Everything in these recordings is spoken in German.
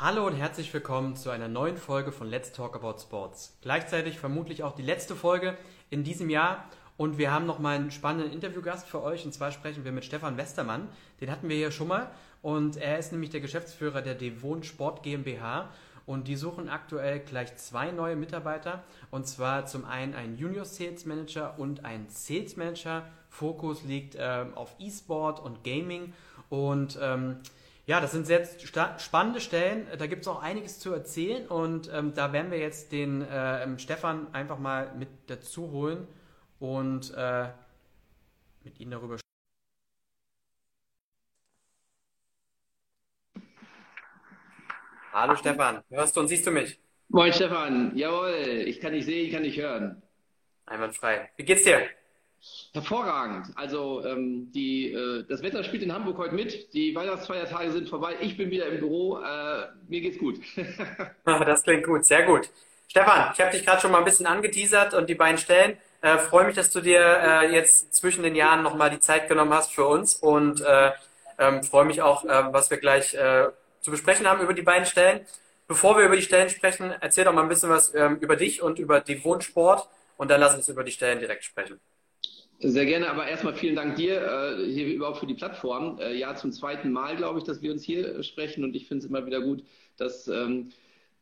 Hallo und herzlich willkommen zu einer neuen Folge von Let's Talk About Sports. Gleichzeitig vermutlich auch die letzte Folge in diesem Jahr und wir haben noch mal einen spannenden Interviewgast für euch und zwar sprechen wir mit Stefan Westermann. Den hatten wir hier schon mal und er ist nämlich der Geschäftsführer der Devon Sport GmbH und die suchen aktuell gleich zwei neue Mitarbeiter und zwar zum einen einen Junior Sales Manager und einen Sales Manager. Fokus liegt ähm, auf E-Sport und Gaming und ähm, ja, das sind sehr spannende Stellen. Da gibt es auch einiges zu erzählen und ähm, da werden wir jetzt den äh, Stefan einfach mal mit dazu holen und äh, mit Ihnen darüber sprechen. Hallo Stefan, hörst du und siehst du mich? Moin Stefan, jawohl, ich kann dich sehen, ich kann dich hören. Einwandfrei. Wie geht's dir? Hervorragend. Also ähm, die, äh, das Wetter spielt in Hamburg heute mit. Die Weihnachtsfeiertage sind vorbei. Ich bin wieder im Büro. Äh, mir geht's gut. das klingt gut, sehr gut. Stefan, ich habe dich gerade schon mal ein bisschen angeteasert und die beiden Stellen. Äh, Freue mich, dass du dir äh, jetzt zwischen den Jahren nochmal die Zeit genommen hast für uns und äh, ähm, freue mich auch, äh, was wir gleich äh, zu besprechen haben über die beiden Stellen. Bevor wir über die Stellen sprechen, erzähl doch mal ein bisschen was ähm, über dich und über die Wohnsport und dann lass uns über die Stellen direkt sprechen. Sehr gerne, aber erstmal vielen Dank dir äh, hier überhaupt für die Plattform. Äh, ja, zum zweiten Mal, glaube ich, dass wir uns hier äh, sprechen und ich finde es immer wieder gut, dass ähm,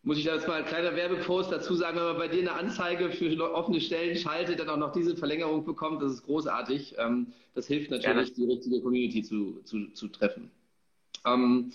muss ich da jetzt mal ein kleiner Werbepost dazu sagen, wenn man bei dir eine Anzeige für offene Stellen schaltet, dann auch noch diese Verlängerung bekommt, das ist großartig. Ähm, das hilft natürlich, Gerne. die richtige Community zu, zu, zu treffen. Ähm,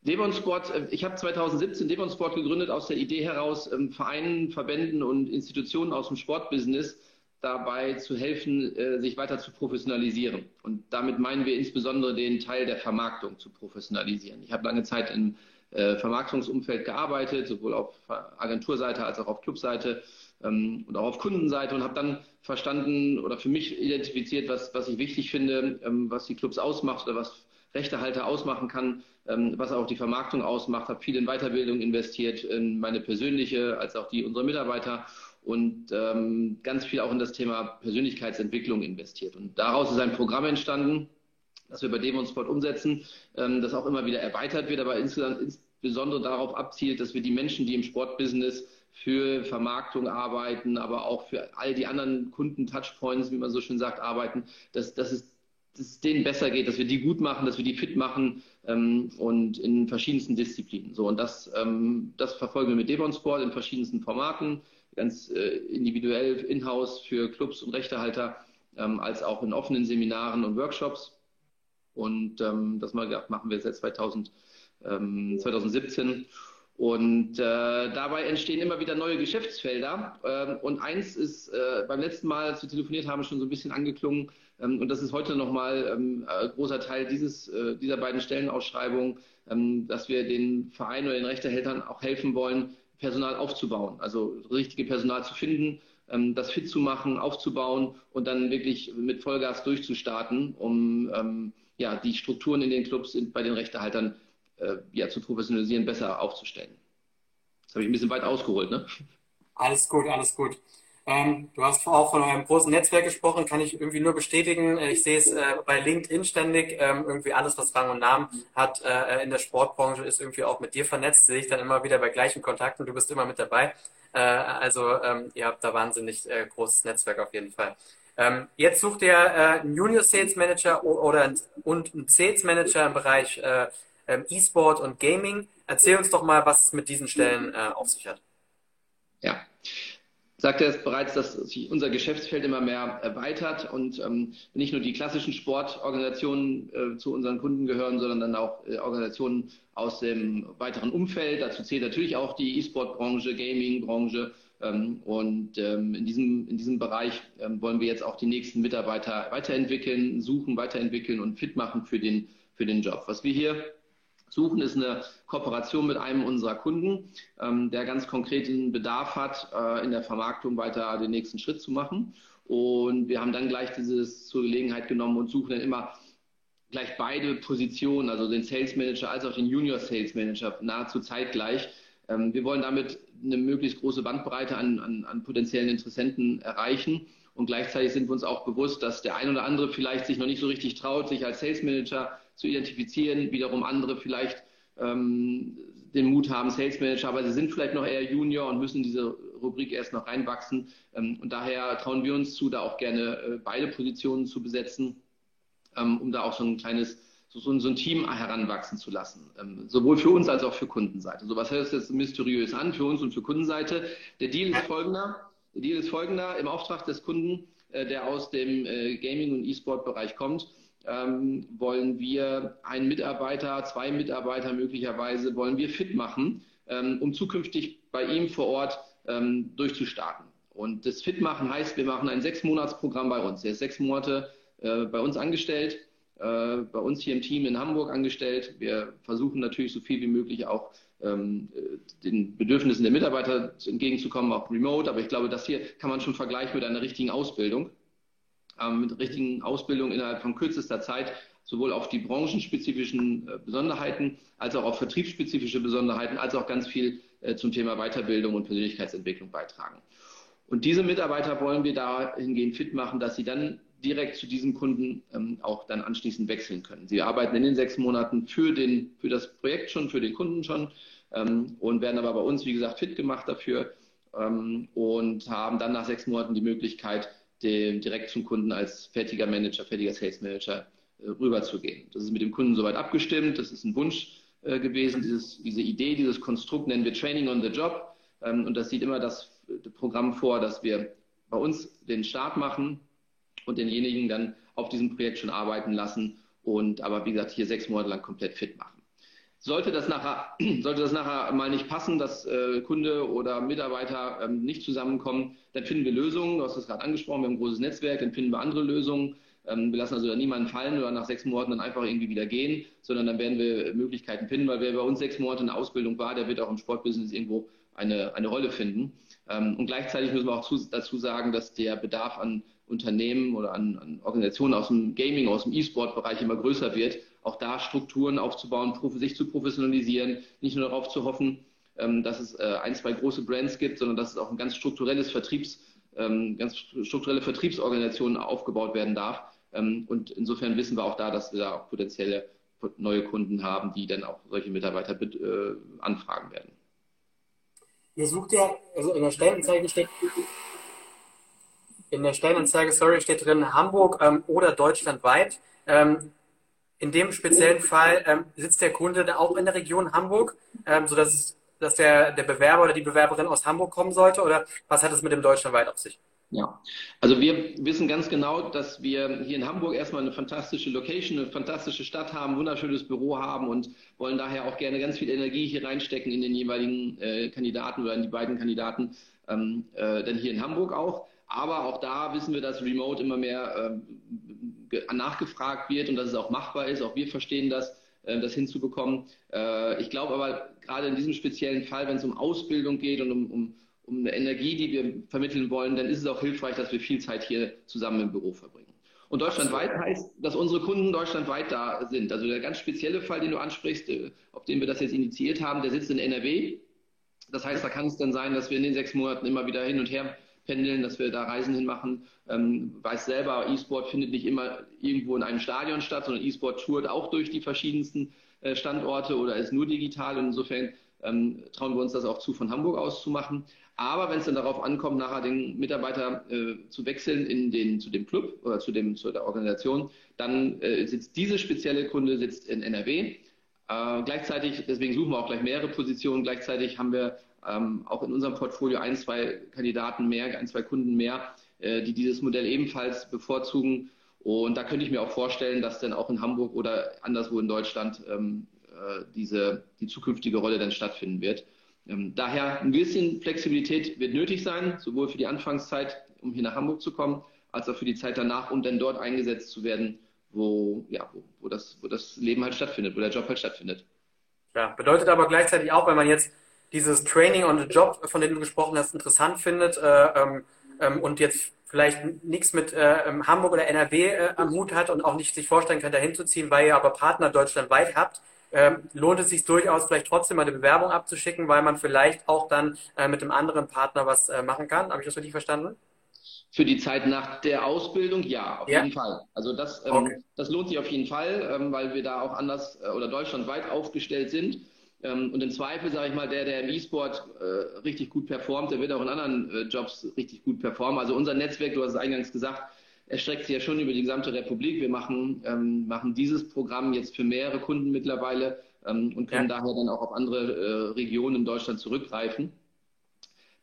Devon Sport, äh, ich habe 2017 Devon Sport gegründet aus der Idee heraus, ähm, Vereinen, Verbänden und Institutionen aus dem Sportbusiness dabei zu helfen, äh, sich weiter zu professionalisieren. Und damit meinen wir insbesondere den Teil der Vermarktung zu professionalisieren. Ich habe lange Zeit in äh, Vermarktungsumfeld gearbeitet, sowohl auf Agenturseite als auch auf Clubseite ähm, und auch auf Kundenseite und habe dann verstanden oder für mich identifiziert, was, was ich wichtig finde, ähm, was die Clubs ausmacht oder was Rechtehalter ausmachen kann, ähm, was auch die Vermarktung ausmacht, habe viel in Weiterbildung investiert, in meine persönliche als auch die unserer Mitarbeiter und ähm, ganz viel auch in das Thema Persönlichkeitsentwicklung investiert. Und daraus ist ein Programm entstanden, das wir bei Demonsport umsetzen, ähm, das auch immer wieder erweitert wird, aber insbesondere darauf abzielt, dass wir die Menschen, die im Sportbusiness für Vermarktung arbeiten, aber auch für all die anderen Kunden-Touchpoints, wie man so schön sagt, arbeiten, dass, dass, es, dass es denen besser geht, dass wir die gut machen, dass wir die fit machen ähm, und in verschiedensten Disziplinen. So, und das, ähm, das verfolgen wir mit Devon Sport in verschiedensten Formaten, ganz äh, individuell in-house für Clubs und Rechtehalter, ähm, als auch in offenen Seminaren und Workshops. Und ähm, das machen wir seit 2000, ähm, 2017. Und äh, dabei entstehen immer wieder neue Geschäftsfelder. Ähm, und eins ist äh, beim letzten Mal, als wir telefoniert haben, schon so ein bisschen angeklungen. Ähm, und das ist heute nochmal ähm, ein großer Teil dieses, äh, dieser beiden Stellenausschreibungen, ähm, dass wir den Vereinen oder den Rechtehältern auch helfen wollen, Personal aufzubauen. Also richtige Personal zu finden, ähm, das fit zu machen, aufzubauen und dann wirklich mit Vollgas durchzustarten, um ähm, ja, die Strukturen in den Clubs bei den Rechtehaltern äh, ja, zu professionalisieren, besser aufzustellen. Das habe ich ein bisschen weit ausgeholt, ne? Alles gut, alles gut. Ähm, du hast auch von eurem großen Netzwerk gesprochen, kann ich irgendwie nur bestätigen. Äh, ich sehe es äh, bei LinkedIn ständig. Ähm, irgendwie alles, was Rang und Namen hat äh, in der Sportbranche, ist irgendwie auch mit dir vernetzt. Sehe ich dann immer wieder bei gleichen Kontakten. Du bist immer mit dabei. Äh, also ähm, ihr habt da wahnsinnig äh, großes Netzwerk auf jeden Fall. Ähm, jetzt sucht ihr äh, einen Junior Sales Manager oder ein, und einen Sales Manager im Bereich ähm, E-Sport und Gaming. Erzähl uns doch mal, was es mit diesen Stellen auf sich hat. Ja, sagte es bereits, dass sich unser Geschäftsfeld immer mehr erweitert und ähm, nicht nur die klassischen Sportorganisationen äh, zu unseren Kunden gehören, sondern dann auch äh, Organisationen aus dem weiteren Umfeld. Dazu zählt natürlich auch die E-Sport-Branche, Gaming-Branche. Ähm, und ähm, in, diesem, in diesem Bereich ähm, wollen wir jetzt auch die nächsten Mitarbeiter weiterentwickeln, suchen, weiterentwickeln und fit machen für den, für den Job. Was wir hier suchen, ist eine Kooperation mit einem unserer Kunden, ähm, der ganz konkreten Bedarf hat, äh, in der Vermarktung weiter den nächsten Schritt zu machen. Und wir haben dann gleich dieses zur Gelegenheit genommen und suchen dann immer gleich beide Positionen, also den Sales Manager als auch den Junior Sales Manager, nahezu zeitgleich. Ähm, wir wollen damit eine möglichst große Bandbreite an, an, an potenziellen Interessenten erreichen. Und gleichzeitig sind wir uns auch bewusst, dass der ein oder andere vielleicht sich noch nicht so richtig traut, sich als Sales Manager zu identifizieren, wiederum andere vielleicht ähm, den Mut haben, Sales Manager, aber sie sind vielleicht noch eher Junior und müssen diese Rubrik erst noch reinwachsen. Ähm, und daher trauen wir uns zu, da auch gerne äh, beide Positionen zu besetzen, ähm, um da auch so ein kleines so, so, ein Team heranwachsen zu lassen. Ähm, sowohl für uns als auch für Kundenseite. So was hört sich jetzt mysteriös an für uns und für Kundenseite. Der Deal ist folgender. Der Deal ist folgender. Im Auftrag des Kunden, äh, der aus dem äh, Gaming- und E-Sport-Bereich kommt, ähm, wollen wir einen Mitarbeiter, zwei Mitarbeiter möglicherweise, wollen wir fit machen, ähm, um zukünftig bei ihm vor Ort ähm, durchzustarten. Und das Fitmachen heißt, wir machen ein Sechsmonatsprogramm bei uns. Er ist sechs Monate äh, bei uns angestellt äh, bei uns hier im Team in Hamburg angestellt. Wir versuchen natürlich so viel wie möglich auch ähm, den Bedürfnissen der Mitarbeiter entgegenzukommen, auch remote. Aber ich glaube, das hier kann man schon vergleichen mit einer richtigen Ausbildung, ähm, mit richtigen Ausbildung innerhalb von kürzester Zeit, sowohl auf die branchenspezifischen äh, Besonderheiten als auch auf vertriebsspezifische Besonderheiten, als auch ganz viel äh, zum Thema Weiterbildung und Persönlichkeitsentwicklung beitragen. Und diese Mitarbeiter wollen wir dahingehend fit machen, dass sie dann direkt zu diesem Kunden ähm, auch dann anschließend wechseln können. Sie arbeiten in den sechs Monaten für, den, für das Projekt schon, für den Kunden schon ähm, und werden aber bei uns, wie gesagt, fit gemacht dafür ähm, und haben dann nach sechs Monaten die Möglichkeit, den, direkt zum Kunden als fertiger Manager, fertiger Sales Manager äh, rüberzugehen. Das ist mit dem Kunden soweit abgestimmt, das ist ein Wunsch äh, gewesen, dieses, diese Idee, dieses Konstrukt nennen wir Training on the Job ähm, und das sieht immer das Programm vor, dass wir bei uns den Start machen, und denjenigen dann auf diesem Projekt schon arbeiten lassen und aber wie gesagt hier sechs Monate lang komplett fit machen. Sollte das nachher, sollte das nachher mal nicht passen, dass äh, Kunde oder Mitarbeiter ähm, nicht zusammenkommen, dann finden wir Lösungen. Du hast das gerade angesprochen, wir haben ein großes Netzwerk, dann finden wir andere Lösungen. Ähm, wir lassen also da niemanden fallen oder nach sechs Monaten dann einfach irgendwie wieder gehen, sondern dann werden wir Möglichkeiten finden, weil wer bei uns sechs Monate in der Ausbildung war, der wird auch im Sportbusiness irgendwo eine, eine Rolle finden. Ähm, und gleichzeitig müssen wir auch zu, dazu sagen, dass der Bedarf an Unternehmen oder an, an Organisationen aus dem Gaming, aus dem E-Sport-Bereich immer größer wird, auch da Strukturen aufzubauen, sich zu professionalisieren, nicht nur darauf zu hoffen, ähm, dass es äh, ein, zwei große Brands gibt, sondern dass es auch ein ganz strukturelles Vertriebs, ähm, ganz strukturelle Vertriebsorganisationen aufgebaut werden darf. Ähm, und insofern wissen wir auch da, dass wir da auch potenzielle neue Kunden haben, die dann auch solche Mitarbeiter äh, anfragen werden. Ihr sucht ja, also in der Stellenanzeige steht in der Stellenanzeige, sorry, steht drin Hamburg ähm, oder deutschlandweit. Ähm, in dem speziellen Fall ähm, sitzt der Kunde da auch in der Region Hamburg, ähm, sodass es, dass der, der Bewerber oder die Bewerberin aus Hamburg kommen sollte? Oder was hat es mit dem deutschlandweit auf sich? Ja, also wir wissen ganz genau, dass wir hier in Hamburg erstmal eine fantastische Location, eine fantastische Stadt haben, wunderschönes Büro haben und wollen daher auch gerne ganz viel Energie hier reinstecken in den jeweiligen äh, Kandidaten oder in die beiden Kandidaten, ähm, äh, denn hier in Hamburg auch. Aber auch da wissen wir, dass Remote immer mehr äh, nachgefragt wird und dass es auch machbar ist. Auch wir verstehen das, äh, das hinzubekommen. Äh, ich glaube aber gerade in diesem speziellen Fall, wenn es um Ausbildung geht und um, um, um eine Energie, die wir vermitteln wollen, dann ist es auch hilfreich, dass wir viel Zeit hier zusammen im Büro verbringen. Und deutschlandweit heißt, dass unsere Kunden deutschlandweit da sind. Also der ganz spezielle Fall, den du ansprichst, äh, auf den wir das jetzt initiiert haben, der sitzt in NRW. Das heißt, da kann es dann sein, dass wir in den sechs Monaten immer wieder hin und her pendeln, dass wir da Reisen hinmachen. Ähm, weiß selber, E-Sport findet nicht immer irgendwo in einem Stadion statt, sondern E-Sport tourt auch durch die verschiedensten äh, Standorte oder ist nur digital. Und insofern ähm, trauen wir uns das auch zu, von Hamburg aus zu machen. Aber wenn es dann darauf ankommt, nachher den Mitarbeiter äh, zu wechseln in den, zu dem Club oder zu, dem, zu der Organisation, dann äh, sitzt diese spezielle Kunde sitzt in NRW. Äh, gleichzeitig, deswegen suchen wir auch gleich mehrere Positionen. Gleichzeitig haben wir ähm, auch in unserem Portfolio ein, zwei Kandidaten mehr, ein, zwei Kunden mehr, äh, die dieses Modell ebenfalls bevorzugen. Und da könnte ich mir auch vorstellen, dass dann auch in Hamburg oder anderswo in Deutschland ähm, äh, diese, die zukünftige Rolle dann stattfinden wird. Ähm, daher ein bisschen Flexibilität wird nötig sein, sowohl für die Anfangszeit, um hier nach Hamburg zu kommen, als auch für die Zeit danach, um dann dort eingesetzt zu werden, wo, ja, wo, wo, das, wo das Leben halt stattfindet, wo der Job halt stattfindet. Ja, bedeutet aber gleichzeitig auch, wenn man jetzt dieses Training on the Job, von dem du gesprochen hast, interessant findet äh, ähm, ähm, und jetzt vielleicht nichts mit äh, ähm, Hamburg oder NRW äh, am Hut hat und auch nicht sich vorstellen kann, da hinzuziehen, weil ihr aber Partner deutschlandweit habt, ähm, lohnt es sich durchaus vielleicht trotzdem mal eine Bewerbung abzuschicken, weil man vielleicht auch dann äh, mit einem anderen Partner was äh, machen kann. Habe ich das richtig verstanden? Für die Zeit nach der Ausbildung, ja, auf ja. jeden Fall. Also das, ähm, okay. das lohnt sich auf jeden Fall, ähm, weil wir da auch anders äh, oder deutschlandweit aufgestellt sind. Ähm, und im Zweifel, sage ich mal, der, der im E-Sport äh, richtig gut performt, der wird auch in anderen äh, Jobs richtig gut performen. Also unser Netzwerk, du hast es eingangs gesagt, erstreckt sich ja schon über die gesamte Republik. Wir machen, ähm, machen dieses Programm jetzt für mehrere Kunden mittlerweile ähm, und können ja. daher dann auch auf andere äh, Regionen in Deutschland zurückgreifen.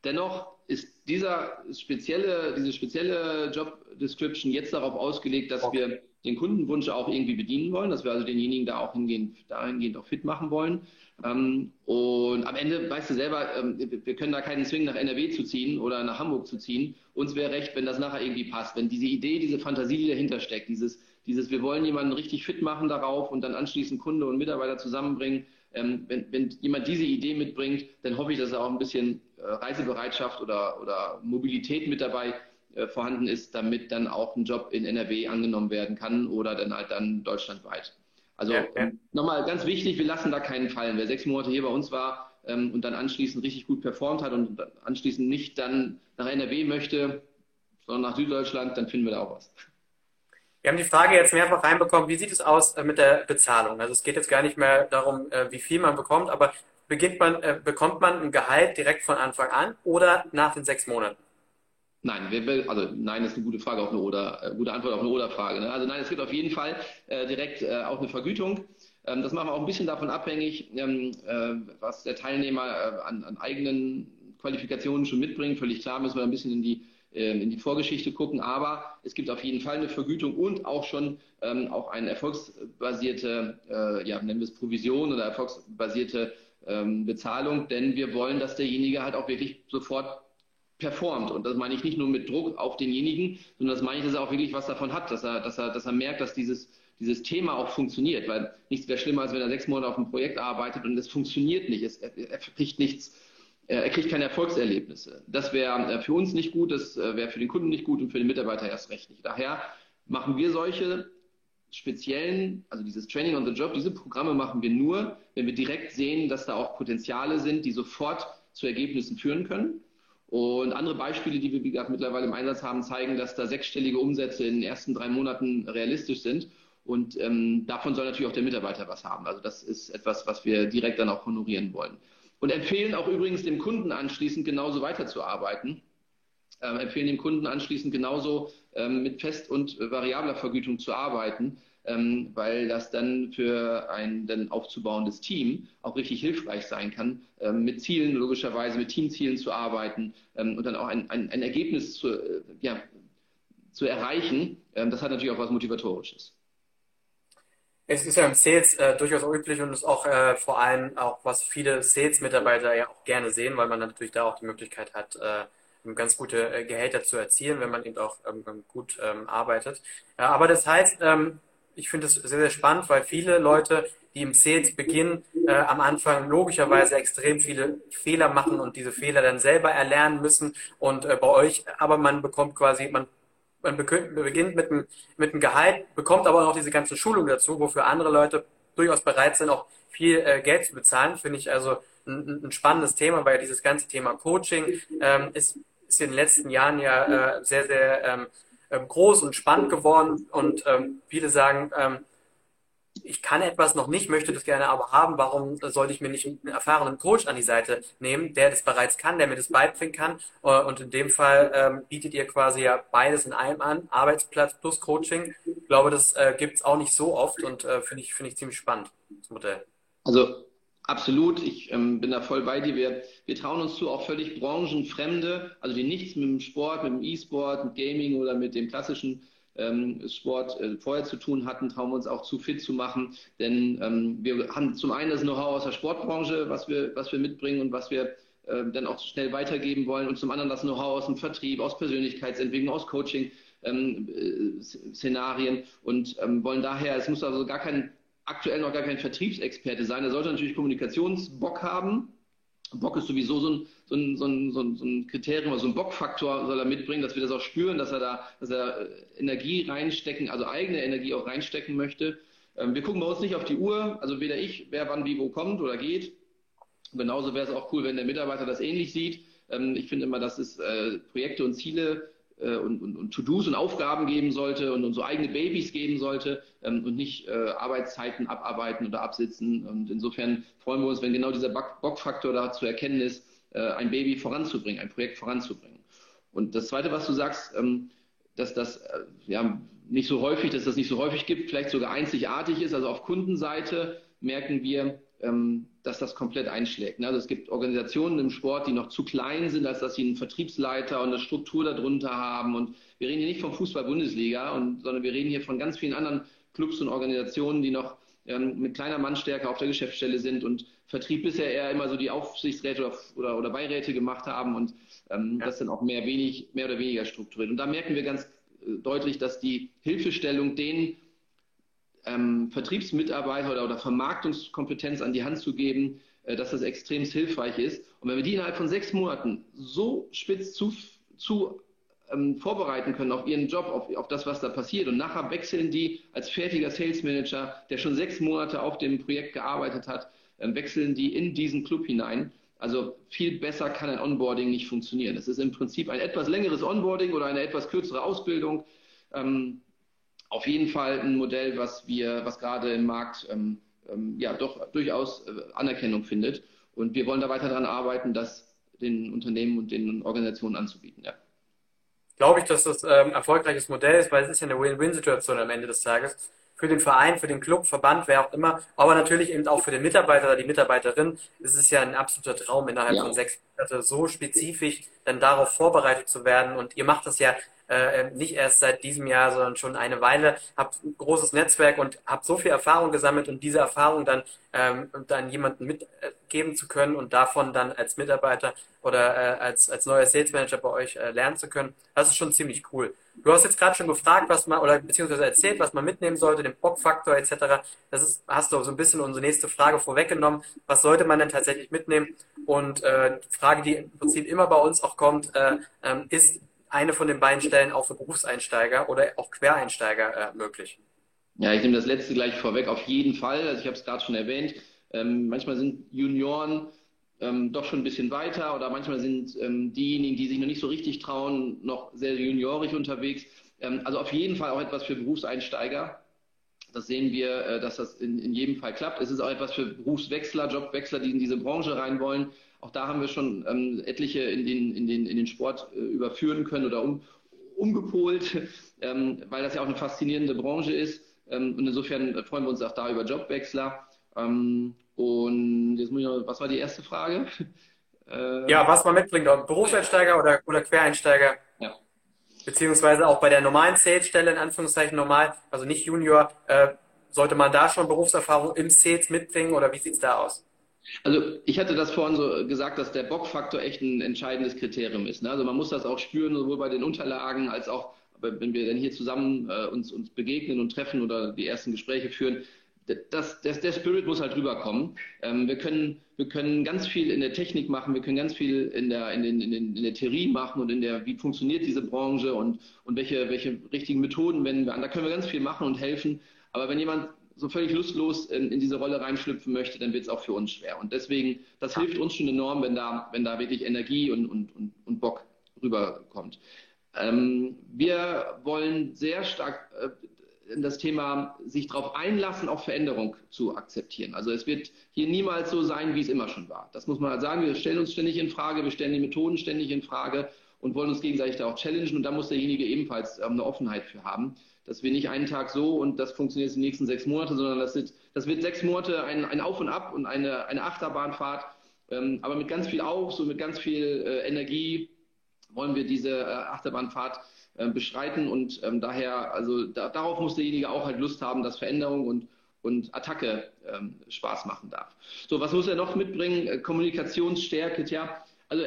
Dennoch ist dieser spezielle, diese spezielle Job Description jetzt darauf ausgelegt, dass okay. wir den Kundenwunsch auch irgendwie bedienen wollen, dass wir also denjenigen da auch hingehend, dahingehend auch fit machen wollen. Ähm, und am Ende weißt du selber, ähm, wir können da keinen zwingen, nach NRW zu ziehen oder nach Hamburg zu ziehen. Uns wäre recht, wenn das nachher irgendwie passt. Wenn diese Idee, diese Fantasie, die dahinter steckt, dieses, dieses, wir wollen jemanden richtig fit machen darauf und dann anschließend Kunde und Mitarbeiter zusammenbringen. Ähm, wenn, wenn jemand diese Idee mitbringt, dann hoffe ich, dass er auch ein bisschen Reisebereitschaft oder, oder Mobilität mit dabei äh, vorhanden ist, damit dann auch ein Job in NRW angenommen werden kann oder dann halt dann deutschlandweit. Also ja, ja. nochmal ganz wichtig, wir lassen da keinen fallen. Wer sechs Monate hier bei uns war ähm, und dann anschließend richtig gut performt hat und anschließend nicht dann nach NRW möchte, sondern nach Süddeutschland, dann finden wir da auch was. Wir haben die Frage jetzt mehrfach reinbekommen, wie sieht es aus äh, mit der Bezahlung? Also es geht jetzt gar nicht mehr darum, äh, wie viel man bekommt, aber beginnt man, äh, bekommt man ein Gehalt direkt von Anfang an oder nach den sechs Monaten? Nein, wir, also nein ist eine gute Frage auf eine oder äh, gute Antwort auf eine oder Frage. Ne? Also nein, es gibt auf jeden Fall äh, direkt äh, auch eine Vergütung. Ähm, das machen wir auch ein bisschen davon abhängig, ähm, äh, was der Teilnehmer an, an, eigenen Qualifikationen schon mitbringt. Völlig klar müssen wir ein bisschen in die ähm, in die Vorgeschichte gucken, aber es gibt auf jeden Fall eine Vergütung und auch schon ähm, auch eine erfolgsbasierte, ja, nennen wir es Provision oder erfolgsbasierte ähm, Bezahlung, denn wir wollen, dass derjenige halt auch wirklich sofort performt. Und das meine ich nicht nur mit Druck auf denjenigen, sondern das meine ich, dass er auch wirklich was davon hat, dass er, dass er, dass er merkt, dass dieses, dieses Thema auch funktioniert. Weil nichts wäre schlimmer, als wenn er sechs Monate auf einem Projekt arbeitet und es funktioniert nicht. Es, er, er kriegt nichts, er kriegt keine Erfolgserlebnisse. Das wäre äh, für uns nicht gut, das äh, wäre für den Kunden nicht gut und für den Mitarbeiter erst recht nicht. Daher machen wir solche speziellen, also dieses Training on the Job, diese Programme machen wir nur, wenn wir direkt sehen, dass da auch Potenziale sind, die sofort zu Ergebnissen führen können. Und andere Beispiele, die wir, mittlerweile im Einsatz haben, zeigen, dass da sechsstellige Umsätze in den ersten drei Monaten realistisch sind. Und ähm, davon soll natürlich auch der Mitarbeiter was haben. Also das ist etwas, was wir direkt dann auch honorieren wollen. Und empfehlen auch übrigens dem Kunden anschließend genauso weiterzuarbeiten. Ähm, empfehlen dem Kunden anschließend genauso ähm, mit fest- und variabler Vergütung zu arbeiten, ähm, weil das dann für ein dann aufzubauendes Team auch richtig hilfreich sein kann, ähm, mit Zielen logischerweise, mit Teamzielen zu arbeiten ähm, und dann auch ein, ein, ein Ergebnis zu, äh, ja, zu erreichen. Ähm, das hat natürlich auch was Motivatorisches. Es ist ja im Sales äh, durchaus üblich und ist auch äh, vor allem auch, was viele Sales-Mitarbeiter ja auch gerne sehen, weil man natürlich da auch die Möglichkeit hat, äh, ganz gute äh, Gehälter zu erzielen, wenn man eben auch ähm, gut ähm, arbeitet. Ja, aber das heißt, ähm, ich finde es sehr, sehr spannend, weil viele Leute, die im Sales beginnen, äh, am Anfang logischerweise extrem viele Fehler machen und diese Fehler dann selber erlernen müssen. Und äh, bei euch, aber man bekommt quasi, man, man beginnt mit einem, mit einem Gehalt, bekommt aber auch diese ganze Schulung dazu, wofür andere Leute durchaus bereit sind, auch viel äh, Geld zu bezahlen. Finde ich also ein, ein, spannendes Thema, weil dieses ganze Thema Coaching ähm, ist, ist in den letzten Jahren ja äh, sehr, sehr ähm, ähm, groß und spannend geworden und ähm, viele sagen, ähm, ich kann etwas noch nicht, möchte das gerne aber haben, warum sollte ich mir nicht einen erfahrenen Coach an die Seite nehmen, der das bereits kann, der mir das beibringen kann äh, und in dem Fall ähm, bietet ihr quasi ja beides in einem an, Arbeitsplatz plus Coaching. Ich glaube, das äh, gibt es auch nicht so oft und äh, finde ich, finde ich ziemlich spannend, das Modell. Also Absolut, ich ähm, bin da voll bei dir. Wir, wir trauen uns zu, auch völlig branchenfremde, also die nichts mit dem Sport, mit dem E-Sport, mit Gaming oder mit dem klassischen ähm, Sport äh, vorher zu tun hatten, trauen wir uns auch zu fit zu machen. Denn ähm, wir haben zum einen das Know-how aus der Sportbranche, was wir, was wir mitbringen und was wir äh, dann auch schnell weitergeben wollen. Und zum anderen das Know-how aus dem Vertrieb, aus Persönlichkeitsentwicklung, aus Coaching. Ähm, äh, Szenarien und ähm, wollen daher, es muss also gar kein aktuell noch gar kein Vertriebsexperte sein. Er sollte natürlich Kommunikationsbock haben. Bock ist sowieso so ein, so ein, so ein, so ein, so ein Kriterium, also ein Bockfaktor soll er mitbringen, dass wir das auch spüren, dass er da, dass er äh, Energie reinstecken, also eigene Energie auch reinstecken möchte. Ähm, wir gucken bei uns nicht auf die Uhr, also weder ich, wer wann wie wo kommt oder geht. Genauso wäre es auch cool, wenn der Mitarbeiter das ähnlich sieht. Ähm, ich finde immer, dass es äh, Projekte und Ziele und, und, und To-Dos und Aufgaben geben sollte und, und so eigene Babys geben sollte ähm, und nicht äh, Arbeitszeiten abarbeiten oder absitzen. Und insofern freuen wir uns, wenn genau dieser Bock-Faktor da zu erkennen ist, äh, ein Baby voranzubringen, ein Projekt voranzubringen. Und das Zweite, was du sagst, ähm, dass das äh, ja nicht so häufig, dass das nicht so häufig gibt, vielleicht sogar einzigartig ist. Also auf Kundenseite merken wir, dass das komplett einschlägt. Also es gibt Organisationen im Sport, die noch zu klein sind, als dass sie einen Vertriebsleiter und eine Struktur darunter haben. Und wir reden hier nicht vom Fußball-Bundesliga, sondern wir reden hier von ganz vielen anderen Clubs und Organisationen, die noch ähm, mit kleiner Mannstärke auf der Geschäftsstelle sind und Vertrieb bisher eher immer so die Aufsichtsräte oder, oder, oder Beiräte gemacht haben und ähm, ja. das dann auch mehr, wenig, mehr oder weniger strukturiert. Und da merken wir ganz äh, deutlich, dass die Hilfestellung den ähm, Vertriebsmitarbeiter oder, oder Vermarktungskompetenz an die Hand zu geben, äh, dass das extrem hilfreich ist. Und wenn wir die innerhalb von sechs Monaten so spitz zu, zu ähm, vorbereiten können auf ihren Job, auf, auf das, was da passiert. Und nachher wechseln die als fertiger Sales Manager, der schon sechs Monate auf dem Projekt gearbeitet hat, äh, wechseln die in diesen Club hinein. Also viel besser kann ein Onboarding nicht funktionieren. Es ist im Prinzip ein etwas längeres Onboarding oder eine etwas kürzere Ausbildung. Ähm, auf jeden Fall ein Modell, was wir, was gerade im Markt ähm, ähm, ja doch durchaus äh, Anerkennung findet. Und wir wollen da weiter daran arbeiten, das den Unternehmen und den Organisationen anzubieten. Ja. Glaube ich, dass das ähm, erfolgreiches Modell ist, weil es ist ja eine Win-Win-Situation am Ende des Tages für den Verein, für den Club, Verband, wer auch immer, aber natürlich eben auch für den Mitarbeiter oder die Mitarbeiterin. Es ist ja ein absoluter Traum, innerhalb ja. von sechs Monaten so spezifisch dann darauf vorbereitet zu werden. Und ihr macht das ja äh, nicht erst seit diesem Jahr, sondern schon eine Weile, habt ein großes Netzwerk und habt so viel Erfahrung gesammelt und diese Erfahrung dann, ähm, dann jemanden mitgeben zu können und davon dann als Mitarbeiter oder äh, als, als neuer Sales Manager bei euch äh, lernen zu können, das ist schon ziemlich cool. Du hast jetzt gerade schon gefragt, was man, oder beziehungsweise erzählt, was man mitnehmen sollte, den Bock-Faktor etc. Das ist, hast du so ein bisschen unsere nächste Frage vorweggenommen. Was sollte man denn tatsächlich mitnehmen? Und äh, die Frage, die im Prinzip immer bei uns auch kommt, äh, ähm, ist, eine von den beiden Stellen auch für Berufseinsteiger oder auch Quereinsteiger äh, möglich? Ja, ich nehme das letzte gleich vorweg, auf jeden Fall. Also ich habe es gerade schon erwähnt. Ähm, manchmal sind Junioren ähm, doch schon ein bisschen weiter oder manchmal sind ähm, diejenigen, die sich noch nicht so richtig trauen, noch sehr juniorisch unterwegs. Ähm, also auf jeden Fall auch etwas für Berufseinsteiger. Das sehen wir, äh, dass das in, in jedem Fall klappt. Es ist auch etwas für Berufswechsler, Jobwechsler, die in diese Branche rein wollen. Auch da haben wir schon ähm, etliche in den, in, den, in den Sport äh, überführen können oder um, umgepolt, ähm, weil das ja auch eine faszinierende Branche ist. Ähm, und insofern freuen wir uns auch da über Jobwechsler. Ähm, und jetzt muss ich noch, was war die erste Frage? Äh, ja, was man mitbringt, ob Berufseinsteiger oder, oder Quereinsteiger. Ja. Beziehungsweise auch bei der normalen Sales-Stelle, in Anführungszeichen normal, also nicht Junior, äh, sollte man da schon Berufserfahrung im Sales mitbringen oder wie sieht es da aus? Also ich hatte das vorhin so gesagt, dass der Bockfaktor echt ein entscheidendes Kriterium ist. Ne? Also man muss das auch spüren, sowohl bei den Unterlagen als auch, wenn wir dann hier zusammen äh, uns, uns begegnen und treffen oder die ersten Gespräche führen. Das, das, der Spirit muss halt rüberkommen. Ähm, wir, können, wir können ganz viel in der Technik machen, wir können ganz viel in der, in, den, in, den, in der Theorie machen und in der, wie funktioniert diese Branche und, und welche, welche richtigen Methoden wenden wir an. Da können wir ganz viel machen und helfen. Aber wenn jemand so völlig lustlos in, in diese Rolle reinschlüpfen möchte, dann wird es auch für uns schwer. Und deswegen, das ja. hilft uns schon enorm, wenn da, wenn da wirklich Energie und, und, und, und Bock rüberkommt. Ähm, wir wollen sehr stark äh, das Thema sich darauf einlassen, auch Veränderung zu akzeptieren. Also es wird hier niemals so sein, wie es immer schon war. Das muss man halt sagen. Wir stellen uns ständig in Frage, wir stellen die Methoden ständig in Frage und wollen uns gegenseitig da auch challengen. Und da muss derjenige ebenfalls ähm, eine Offenheit für haben dass wir nicht einen Tag so und das funktioniert die nächsten sechs Monate, sondern das wird, das wird sechs Monate ein, ein Auf und Ab und eine, eine Achterbahnfahrt, ähm, aber mit ganz viel Auf, und mit ganz viel äh, Energie wollen wir diese äh, Achterbahnfahrt äh, beschreiten und ähm, daher, also da, darauf muss derjenige auch halt Lust haben, dass Veränderung und und Attacke ähm, Spaß machen darf. So, was muss er noch mitbringen? Äh, Kommunikationsstärke, tja, also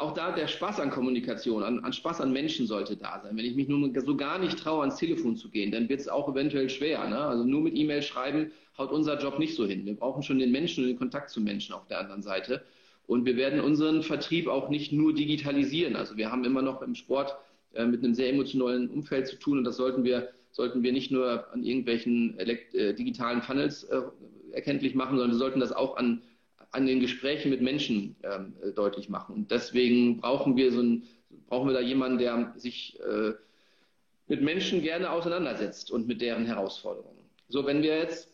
auch da der Spaß an Kommunikation, an, an, Spaß an Menschen sollte da sein. Wenn ich mich nur so gar nicht traue, ans Telefon zu gehen, dann wird es auch eventuell schwer. Ne? Also nur mit E-Mail schreiben haut unser Job nicht so hin. Wir brauchen schon den Menschen und den Kontakt zu Menschen auf der anderen Seite. Und wir werden unseren Vertrieb auch nicht nur digitalisieren. Also wir haben immer noch im Sport äh, mit einem sehr emotionalen Umfeld zu tun und das sollten wir, sollten wir nicht nur an irgendwelchen äh, digitalen Funnels äh, erkenntlich machen, sondern wir sollten das auch an an den Gesprächen mit Menschen ähm, äh, deutlich machen. Und deswegen brauchen wir so ein, brauchen wir da jemanden, der sich äh, mit Menschen gerne auseinandersetzt und mit deren Herausforderungen. So, wenn wir jetzt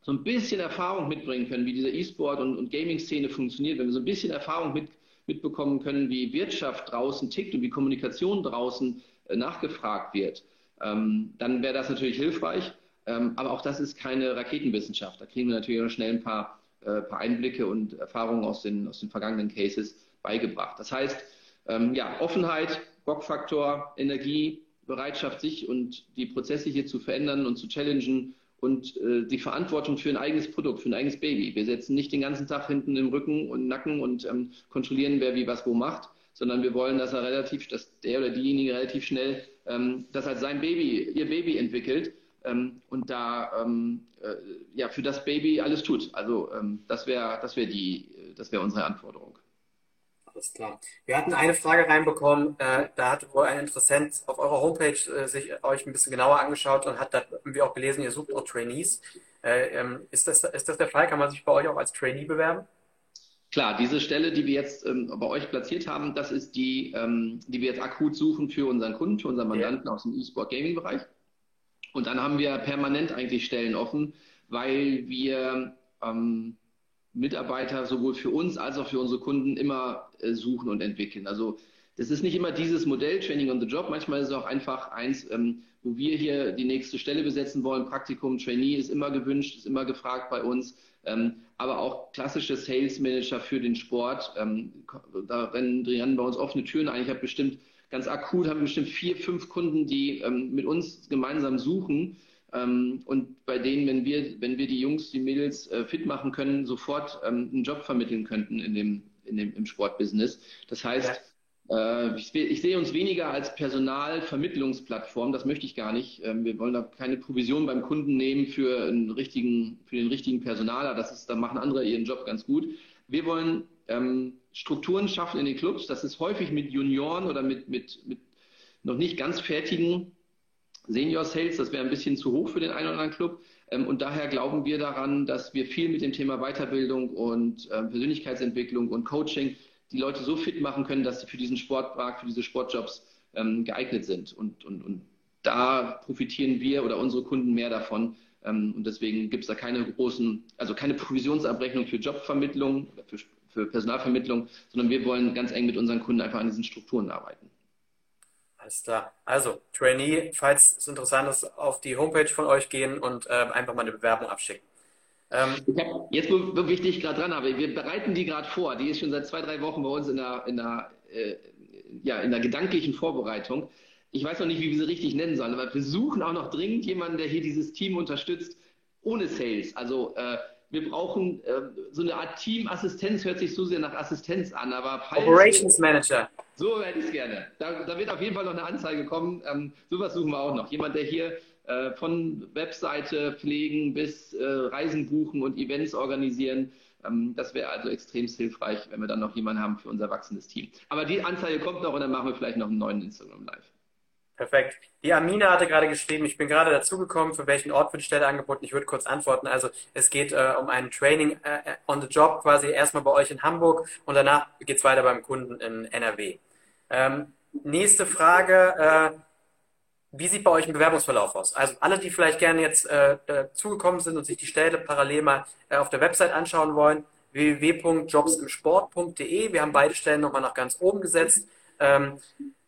so ein bisschen Erfahrung mitbringen können, wie diese E-Sport und, und Gaming-Szene funktioniert, wenn wir so ein bisschen Erfahrung mit, mitbekommen können, wie Wirtschaft draußen tickt und wie Kommunikation draußen äh, nachgefragt wird, ähm, dann wäre das natürlich hilfreich. Ähm, aber auch das ist keine Raketenwissenschaft. Da kriegen wir natürlich auch schnell ein paar, äh, paar Einblicke und Erfahrungen aus den, aus den vergangenen Cases beigebracht. Das heißt, ähm, ja, Offenheit, Bockfaktor, Energie, Bereitschaft, sich und die Prozesse hier zu verändern und zu challengen und äh, die Verantwortung für ein eigenes Produkt, für ein eigenes Baby. Wir setzen nicht den ganzen Tag hinten im Rücken und Nacken und ähm, kontrollieren, wer wie was wo macht, sondern wir wollen, dass er relativ, dass der oder diejenige relativ schnell ähm, das als sein Baby, ihr Baby entwickelt ähm, und da ähm, äh, ja für das Baby alles tut. Also ähm, das wäre das wäre die, das wäre unsere Anforderung. Alles klar. Wir hatten eine Frage reinbekommen, äh, da hat wohl ein Interessent auf eurer Homepage äh, sich euch ein bisschen genauer angeschaut und hat da irgendwie auch gelesen, ihr sucht auch Trainees. Äh, ähm, ist, das, ist das der Fall? Kann man sich bei euch auch als Trainee bewerben? Klar, diese Stelle, die wir jetzt ähm, bei euch platziert haben, das ist die, ähm, die wir jetzt akut suchen für unseren Kunden, für unseren Mandanten ja. aus dem E-Sport Gaming Bereich. Und dann haben wir permanent eigentlich Stellen offen, weil wir ähm, Mitarbeiter sowohl für uns als auch für unsere Kunden immer äh, suchen und entwickeln. Also das ist nicht immer dieses Modell Training on the Job. Manchmal ist es auch einfach eins, ähm, wo wir hier die nächste Stelle besetzen wollen. Praktikum, Trainee ist immer gewünscht, ist immer gefragt bei uns. Ähm, aber auch klassische Sales Manager für den Sport. Ähm, da rennen, bei uns offene Türen ein. Ich habe bestimmt ganz akut haben wir bestimmt vier, fünf Kunden, die ähm, mit uns gemeinsam suchen ähm, und bei denen, wenn wir, wenn wir die Jungs, die Mädels äh, fit machen können, sofort ähm, einen Job vermitteln könnten in dem, in dem, im Sportbusiness. Das heißt, ja. äh, ich, ich, sehe uns weniger als Personalvermittlungsplattform, das möchte ich gar nicht. Ähm, wir wollen da keine Provision beim Kunden nehmen für, einen richtigen, für den richtigen Personaler, das ist, da machen andere ihren Job ganz gut. Wir wollen ähm, Strukturen schaffen in den Clubs, das ist häufig mit Junioren oder mit, mit, mit noch nicht ganz fertigen Senior Sales, das wäre ein bisschen zu hoch für den einen oder anderen Club. Ähm, und daher glauben wir daran, dass wir viel mit dem Thema Weiterbildung und ähm, Persönlichkeitsentwicklung und Coaching die Leute so fit machen können, dass sie für diesen Sportmarkt, für diese Sportjobs ähm, geeignet sind. Und, und, und da profitieren wir oder unsere Kunden mehr davon. Und deswegen gibt es da keine großen, also keine Provisionsabrechnung für Jobvermittlung, für, für Personalvermittlung, sondern wir wollen ganz eng mit unseren Kunden einfach an diesen Strukturen arbeiten. Alles klar. Also, Trainee, falls es interessant ist, auf die Homepage von euch gehen und äh, einfach mal eine Bewerbung abschicken. Ähm, hab, jetzt, wo, ich dich gerade dran habe, wir bereiten die gerade vor. Die ist schon seit zwei, drei Wochen bei uns in der, in der, äh, ja, in der gedanklichen Vorbereitung. Ich weiß noch nicht, wie wir sie richtig nennen sollen, aber wir suchen auch noch dringend jemanden, der hier dieses Team unterstützt, ohne Sales. Also, äh, wir brauchen äh, so eine Art Teamassistenz, hört sich so sehr nach Assistenz an, aber Operations Manager. So hätte ich es gerne. Da, da, wird auf jeden Fall noch eine Anzeige kommen. Ähm, sowas suchen wir auch noch. Jemand, der hier äh, von Webseite pflegen bis äh, Reisen buchen und Events organisieren. Ähm, das wäre also extrem hilfreich, wenn wir dann noch jemanden haben für unser wachsendes Team. Aber die Anzeige kommt noch und dann machen wir vielleicht noch einen neuen Instagram Live. Perfekt. Die Amina hatte gerade geschrieben, ich bin gerade dazugekommen, für welchen Ort wird die Stelle angeboten? Ich würde kurz antworten. Also es geht äh, um ein Training äh, on the Job quasi erstmal bei euch in Hamburg und danach geht es weiter beim Kunden in NRW. Ähm, nächste Frage. Äh, wie sieht bei euch ein Bewerbungsverlauf aus? Also alle, die vielleicht gerne jetzt äh, dazugekommen sind und sich die Stelle parallel mal äh, auf der Website anschauen wollen, www.jobsimsport.de. Wir haben beide Stellen nochmal nach ganz oben gesetzt. Ähm,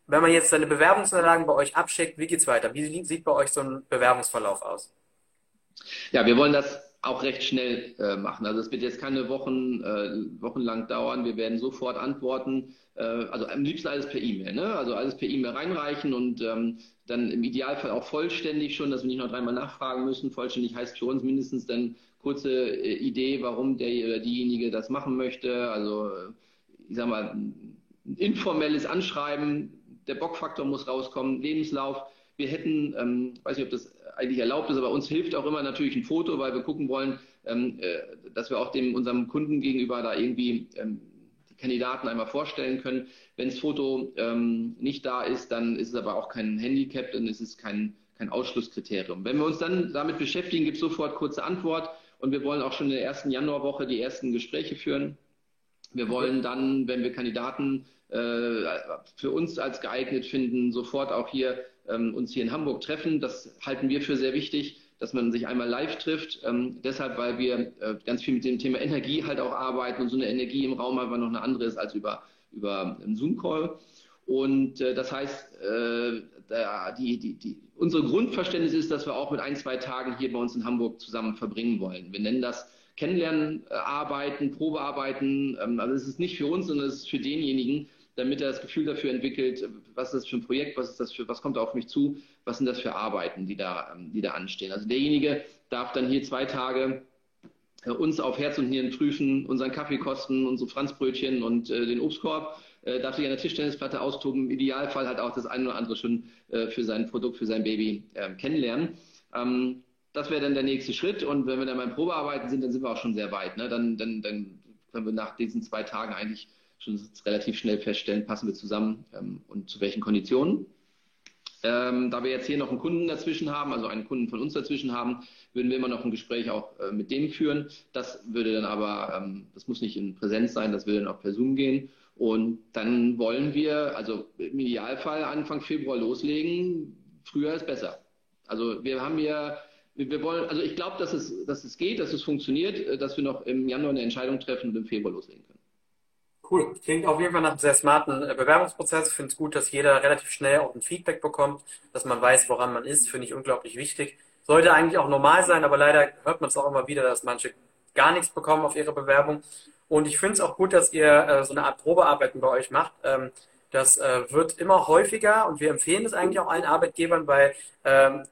wenn man jetzt seine Bewerbungsunterlagen bei euch abschickt, wie geht es weiter? Wie sieht bei euch so ein Bewerbungsverlauf aus? Ja, wir wollen das auch recht schnell äh, machen. Also es wird jetzt keine Wochen, äh, Wochen lang dauern. Wir werden sofort antworten. Äh, also am liebsten alles per E-Mail. Ne? Also alles per E-Mail reinreichen und ähm, dann im Idealfall auch vollständig schon, dass wir nicht noch dreimal nachfragen müssen. Vollständig heißt für uns mindestens dann kurze äh, Idee, warum der oder diejenige das machen möchte. Also äh, ich sag mal, ein informelles Anschreiben, der Bockfaktor muss rauskommen, Lebenslauf. Wir hätten, ähm, weiß nicht, ob das eigentlich erlaubt ist, aber uns hilft auch immer natürlich ein Foto, weil wir gucken wollen, ähm, äh, dass wir auch dem unserem Kunden gegenüber da irgendwie ähm, die Kandidaten einmal vorstellen können. Wenn das Foto ähm, nicht da ist, dann ist es aber auch kein Handicap, dann ist es kein, kein Ausschlusskriterium. Wenn wir uns dann damit beschäftigen, gibt es sofort kurze Antwort und wir wollen auch schon in der ersten Januarwoche die ersten Gespräche führen. Wir wollen dann, wenn wir Kandidaten für uns als geeignet finden, sofort auch hier ähm, uns hier in Hamburg treffen. Das halten wir für sehr wichtig, dass man sich einmal live trifft. Ähm, deshalb, weil wir äh, ganz viel mit dem Thema Energie halt auch arbeiten und so eine Energie im Raum einfach noch eine andere ist als über, über einen Zoom-Call. Und äh, das heißt, äh, die, die, die, unsere Grundverständnis ist, dass wir auch mit ein, zwei Tagen hier bei uns in Hamburg zusammen verbringen wollen. Wir nennen das Kennenlernen, äh, Arbeiten, Probearbeiten. Ähm, also es ist nicht für uns, sondern es ist für denjenigen, damit er das Gefühl dafür entwickelt, was ist das für ein Projekt, was ist das für, was kommt auf mich zu, was sind das für Arbeiten, die da, ähm, die da anstehen. Also derjenige darf dann hier zwei Tage äh, uns auf Herz und Nieren prüfen, unseren Kaffee kosten, unsere Franzbrötchen und äh, den Obstkorb, äh, darf sich an der Tischtennisplatte austoben, im Idealfall hat auch das eine oder andere schon äh, für sein Produkt, für sein Baby äh, kennenlernen. Ähm, das wäre dann der nächste Schritt und wenn wir dann beim Probearbeiten sind, dann sind wir auch schon sehr weit. Ne? Dann, dann, dann können wir nach diesen zwei Tagen eigentlich schon relativ schnell feststellen, passen wir zusammen ähm, und zu welchen Konditionen. Ähm, da wir jetzt hier noch einen Kunden dazwischen haben, also einen Kunden von uns dazwischen haben, würden wir immer noch ein Gespräch auch äh, mit dem führen. Das würde dann aber, ähm, das muss nicht in Präsenz sein, das würde dann auch per Zoom gehen. Und dann wollen wir, also im Idealfall Anfang Februar loslegen. Früher ist besser. Also wir haben hier, wir wollen, also ich glaube, dass es, dass es geht, dass es funktioniert, äh, dass wir noch im Januar eine Entscheidung treffen und im Februar loslegen können. Cool. Klingt auf jeden Fall nach einem sehr smarten äh, Bewerbungsprozess. Ich finde es gut, dass jeder relativ schnell auch ein Feedback bekommt, dass man weiß, woran man ist. Finde ich unglaublich wichtig. Sollte eigentlich auch normal sein, aber leider hört man es auch immer wieder, dass manche gar nichts bekommen auf ihre Bewerbung. Und ich finde es auch gut, dass ihr äh, so eine Art Probearbeiten bei euch macht. Ähm, das äh, wird immer häufiger und wir empfehlen es eigentlich auch allen Arbeitgebern, weil ähm,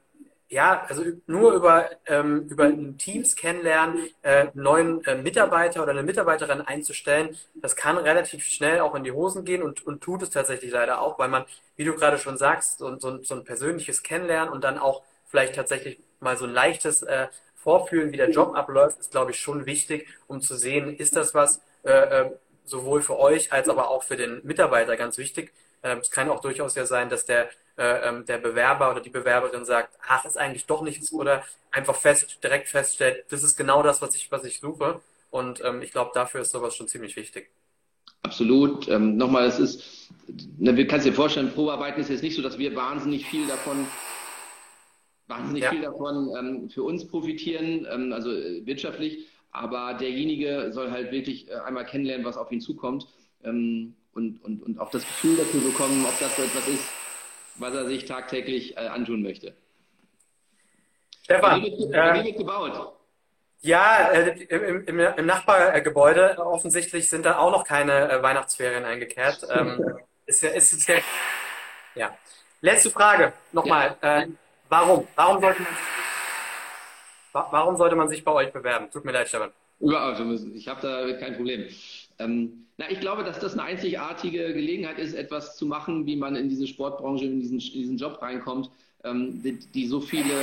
ja, also nur über, ähm, über Teams kennenlernen, äh, neuen äh, Mitarbeiter oder eine Mitarbeiterin einzustellen, das kann relativ schnell auch in die Hosen gehen und, und tut es tatsächlich leider auch, weil man, wie du gerade schon sagst, so, so, so ein persönliches Kennenlernen und dann auch vielleicht tatsächlich mal so ein leichtes äh, Vorfühlen, wie der Job abläuft, ist, glaube ich, schon wichtig, um zu sehen, ist das was äh, äh sowohl für euch als aber auch für den Mitarbeiter ganz wichtig. Äh, es kann auch durchaus ja sein, dass der äh, ähm, der Bewerber oder die Bewerberin sagt, ach, ist eigentlich doch nichts oder einfach fest, direkt feststellt, das ist genau das, was ich, was ich suche. Und ähm, ich glaube, dafür ist sowas schon ziemlich wichtig. Absolut. Ähm, nochmal, es ist, ne, du kannst dir vorstellen, Probearbeiten ist jetzt nicht so, dass wir wahnsinnig viel davon wahnsinnig ja. viel davon ähm, für uns profitieren, ähm, also äh, wirtschaftlich. Aber derjenige soll halt wirklich äh, einmal kennenlernen, was auf ihn zukommt ähm, und, und, und auch das Gefühl dafür bekommen, ob das so etwas ist, was er sich tagtäglich äh, antun möchte. Stefan, wie wird, äh, wird gebaut? Ja, äh, im, im, im, Nachbargebäude offensichtlich sind da auch noch keine äh, Weihnachtsferien eingekehrt. Ähm, ist, ist, ist, ja. Letzte Frage nochmal. Ja. Äh, warum? Warum sollte, man, warum sollte man sich bei euch bewerben? Tut mir leid, Stefan. Ja, also ich habe da kein Problem. Ähm, na, ich glaube, dass das eine einzigartige Gelegenheit ist, etwas zu machen, wie man in diese Sportbranche, in diesen, in diesen Job reinkommt, ähm, die, die, so viele,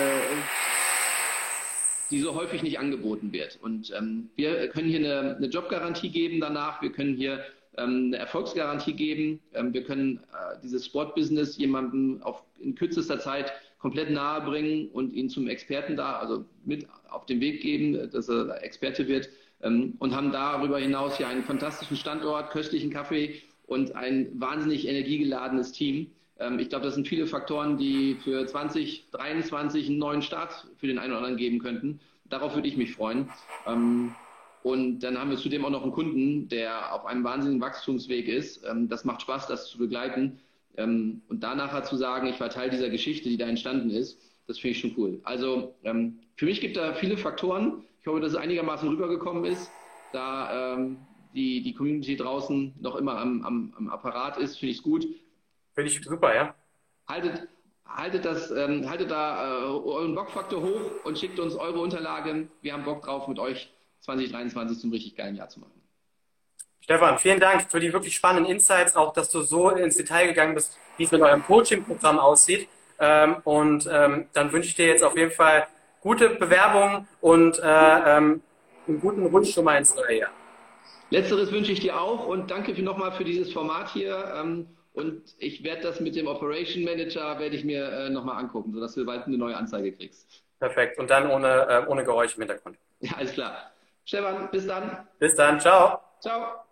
die so häufig nicht angeboten wird. Und ähm, wir können hier eine, eine, Jobgarantie geben danach, wir können hier ähm, eine Erfolgsgarantie geben, ähm, wir können äh, dieses Sportbusiness jemandem auf, in kürzester Zeit komplett nahe bringen und ihn zum Experten da, also mit auf den Weg geben, dass er Experte wird ähm, und haben darüber hinaus ja einen fantastischen Standort, köstlichen Kaffee und ein wahnsinnig energiegeladenes Team. Ähm, ich glaube, das sind viele Faktoren, die für 2023 einen neuen Start für den einen oder anderen geben könnten. Darauf würde ich mich freuen. Ähm, und dann haben wir zudem auch noch einen Kunden, der auf einem wahnsinnigen Wachstumsweg ist. Das macht Spaß, das zu begleiten. Und danach zu sagen, ich war Teil dieser Geschichte, die da entstanden ist, das finde ich schon cool. Also für mich gibt da viele Faktoren. Ich hoffe, dass es einigermaßen rübergekommen ist, da ähm, die, die Community draußen noch immer am, am, am Apparat ist, finde ich es gut. Finde ich super, ja. Haltet, haltet, das, ähm, haltet da äh, euren Bockfaktor hoch und schickt uns eure Unterlagen. Wir haben Bock drauf, mit euch 2023 zum richtig geilen Jahr zu machen. Stefan, vielen Dank für die wirklich spannenden Insights, auch dass du so ins Detail gegangen bist, wie es mit eurem Coaching-Programm aussieht. Ähm, und ähm, dann wünsche ich dir jetzt auf jeden Fall gute Bewerbung und äh, ähm, einen guten Rutsch schon mal ins neue Jahr. Letzteres wünsche ich dir auch und danke nochmal für dieses Format hier. Ähm, und ich werde das mit dem Operation Manager, werde ich mir äh, nochmal angucken, sodass du bald eine neue Anzeige kriegst. Perfekt. Und dann ohne, äh, ohne Geräusch im Hintergrund. Ja, alles klar. Stefan, bis dann. Bis dann. Ciao. Ciao.